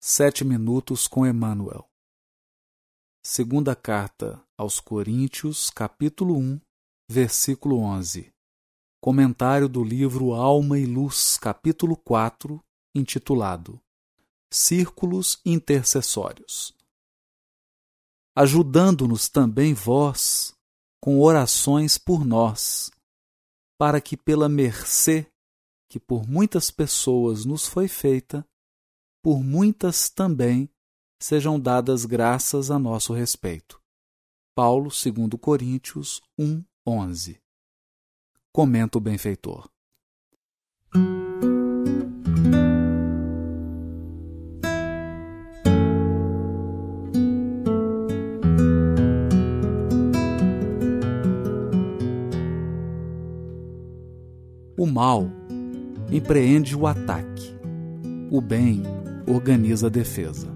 Sete minutos com Emmanuel. Segunda carta aos Coríntios, capítulo 1, versículo 11. Comentário do livro Alma e Luz, capítulo 4, intitulado Círculos Intercessórios. Ajudando-nos também vós com orações por nós, para que pela mercê que por muitas pessoas nos foi feita, por muitas também sejam dadas graças a nosso respeito. Paulo, 2 Coríntios 1, 11. Comenta o benfeitor. O mal empreende o ataque. O bem organiza a defesa.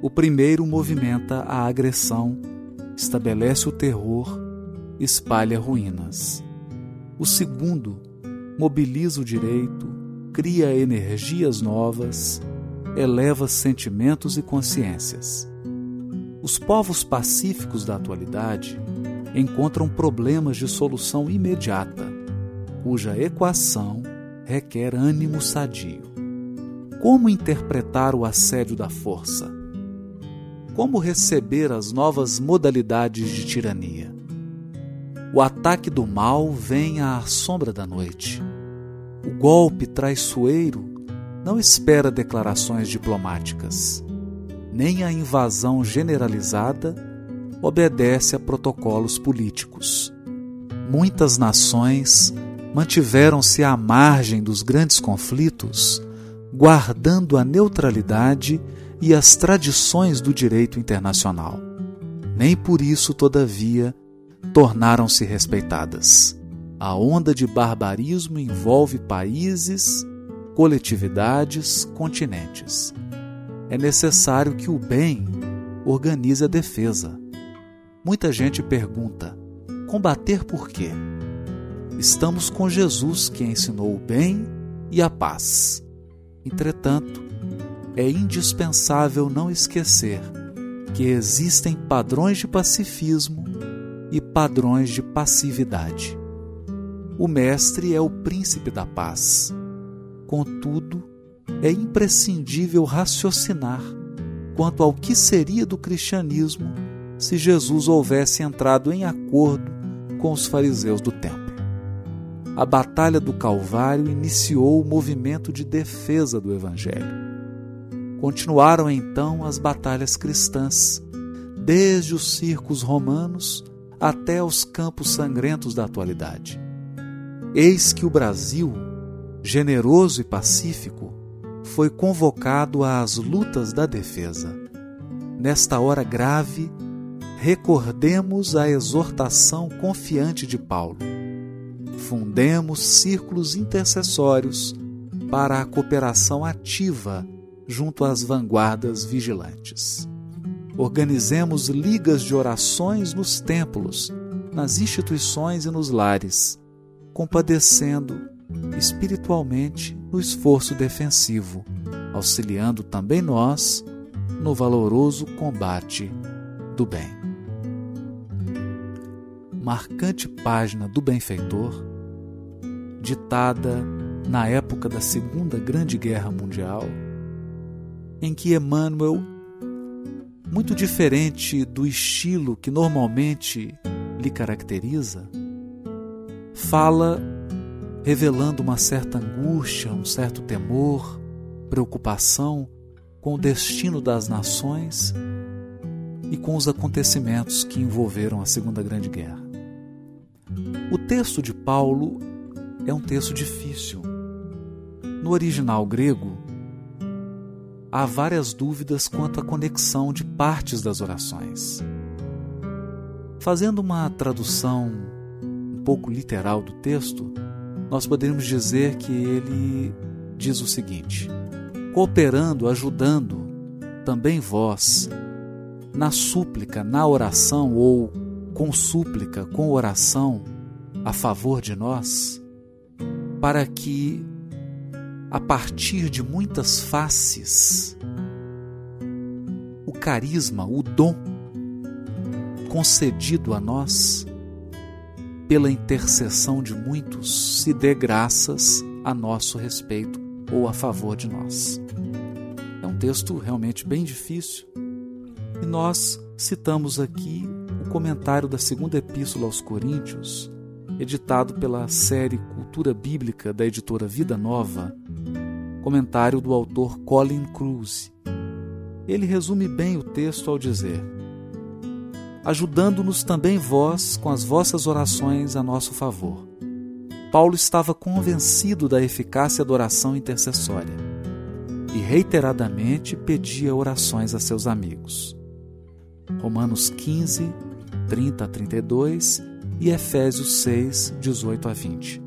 O primeiro movimenta a agressão, estabelece o terror, espalha ruínas. O segundo mobiliza o direito, cria energias novas, eleva sentimentos e consciências. Os povos pacíficos da atualidade encontram problemas de solução imediata, cuja equação requer ânimo sadio. Como interpretar o assédio da força? Como receber as novas modalidades de tirania? O ataque do mal vem à sombra da noite. O golpe traiçoeiro não espera declarações diplomáticas. Nem a invasão generalizada obedece a protocolos políticos. Muitas nações mantiveram-se à margem dos grandes conflitos guardando a neutralidade e as tradições do direito internacional. Nem por isso, todavia, tornaram-se respeitadas. A onda de barbarismo envolve países, coletividades, continentes. É necessário que o bem organize a defesa. Muita gente pergunta: combater por quê? Estamos com Jesus que ensinou o bem e a paz. Entretanto, é indispensável não esquecer que existem padrões de pacifismo e padrões de passividade. O Mestre é o príncipe da paz. Contudo, é imprescindível raciocinar quanto ao que seria do cristianismo se Jesus houvesse entrado em acordo com os fariseus do templo a Batalha do Calvário iniciou o movimento de defesa do Evangelho. Continuaram então as batalhas cristãs, desde os circos romanos até os campos sangrentos da atualidade. Eis que o Brasil, generoso e pacífico, foi convocado às lutas da defesa. Nesta hora grave, recordemos a exortação confiante de Paulo fundemos círculos intercessórios para a cooperação ativa junto às vanguardas vigilantes. Organizemos ligas de orações nos templos, nas instituições e nos lares, compadecendo espiritualmente no esforço defensivo, auxiliando também nós no valoroso combate do bem. Marcante página do benfeitor ditada na época da Segunda Grande Guerra Mundial, em que Emmanuel, muito diferente do estilo que normalmente lhe caracteriza, fala revelando uma certa angústia, um certo temor, preocupação com o destino das nações e com os acontecimentos que envolveram a Segunda Grande Guerra. O texto de Paulo é um texto difícil. No original grego, há várias dúvidas quanto à conexão de partes das orações. Fazendo uma tradução um pouco literal do texto, nós poderíamos dizer que ele diz o seguinte: cooperando, ajudando, também vós, na súplica, na oração ou com súplica, com oração a favor de nós, para que, a partir de muitas faces, carisma, o dom concedido a nós pela intercessão de muitos se dê graças a nosso respeito ou a favor de nós. É um texto realmente bem difícil e nós citamos aqui o comentário da segunda epístola aos Coríntios, editado pela série Cultura Bíblica da editora Vida Nova, comentário do autor Colin Cruz. Ele resume bem o texto ao dizer: ajudando-nos também vós com as vossas orações a nosso favor. Paulo estava convencido da eficácia da oração intercessória e reiteradamente pedia orações a seus amigos. Romanos 15, 30 a 32 e Efésios 6, 18 a 20.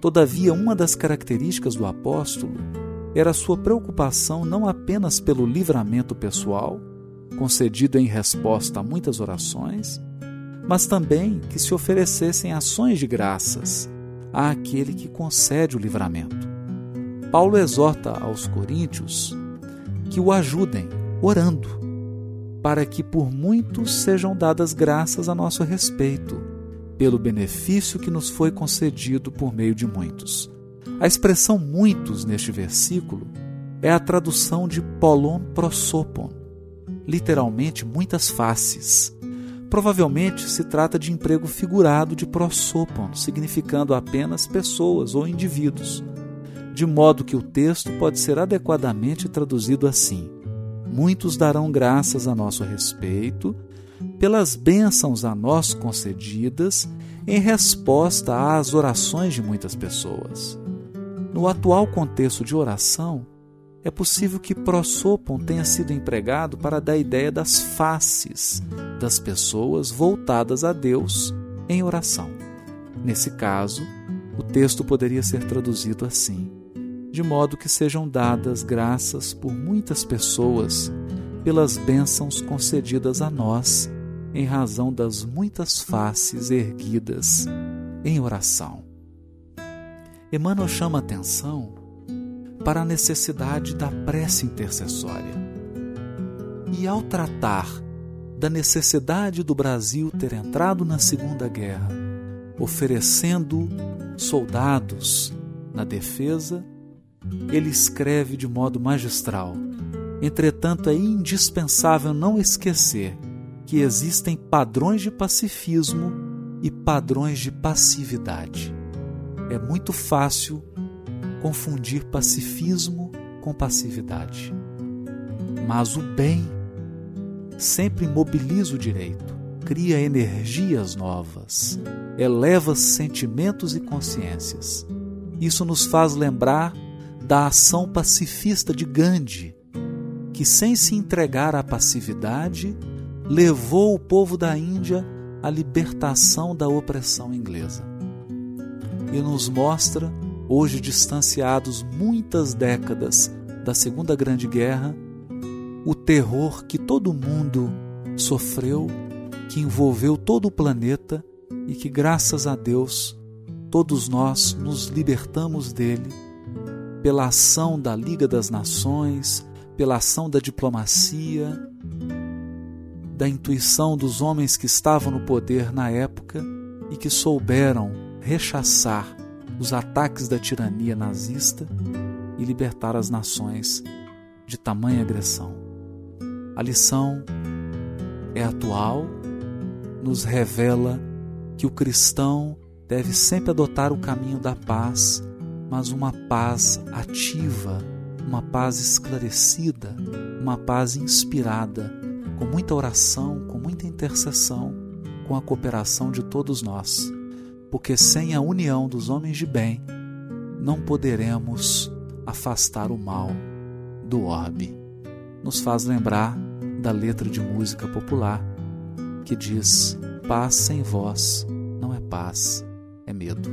Todavia, uma das características do apóstolo era sua preocupação não apenas pelo livramento pessoal, concedido em resposta a muitas orações, mas também que se oferecessem ações de graças àquele que concede o livramento. Paulo exorta aos coríntios que o ajudem orando, para que por muitos sejam dadas graças a nosso respeito, pelo benefício que nos foi concedido por meio de muitos. A expressão muitos neste versículo é a tradução de polon prosopon, literalmente muitas faces. Provavelmente se trata de emprego figurado de prosopon, significando apenas pessoas ou indivíduos, de modo que o texto pode ser adequadamente traduzido assim: Muitos darão graças a nosso respeito pelas bênçãos a nós concedidas em resposta às orações de muitas pessoas. No atual contexto de oração, é possível que prosopon tenha sido empregado para dar ideia das faces das pessoas voltadas a Deus em oração. Nesse caso, o texto poderia ser traduzido assim: de modo que sejam dadas graças por muitas pessoas pelas bênçãos concedidas a nós em razão das muitas faces erguidas em oração. Emmanuel chama atenção para a necessidade da prece intercessória. E ao tratar da necessidade do Brasil ter entrado na Segunda Guerra, oferecendo soldados na defesa, ele escreve de modo magistral. Entretanto, é indispensável não esquecer que existem padrões de pacifismo e padrões de passividade. É muito fácil confundir pacifismo com passividade. Mas o bem sempre mobiliza o direito, cria energias novas, eleva sentimentos e consciências. Isso nos faz lembrar da ação pacifista de Gandhi, que, sem se entregar à passividade, levou o povo da Índia à libertação da opressão inglesa. E nos mostra hoje distanciados muitas décadas da Segunda Grande Guerra, o terror que todo mundo sofreu, que envolveu todo o planeta e que, graças a Deus, todos nós nos libertamos dele pela ação da Liga das Nações, pela ação da diplomacia, da intuição dos homens que estavam no poder na época e que souberam rechaçar os ataques da tirania nazista e libertar as nações de tamanha agressão. A lição é atual, nos revela que o cristão deve sempre adotar o caminho da paz, mas uma paz ativa, uma paz esclarecida, uma paz inspirada, com muita oração, com muita intercessão, com a cooperação de todos nós porque sem a união dos homens de bem não poderemos afastar o mal do orbe. Nos faz lembrar da letra de música popular que diz: Paz sem vós não é paz, é medo.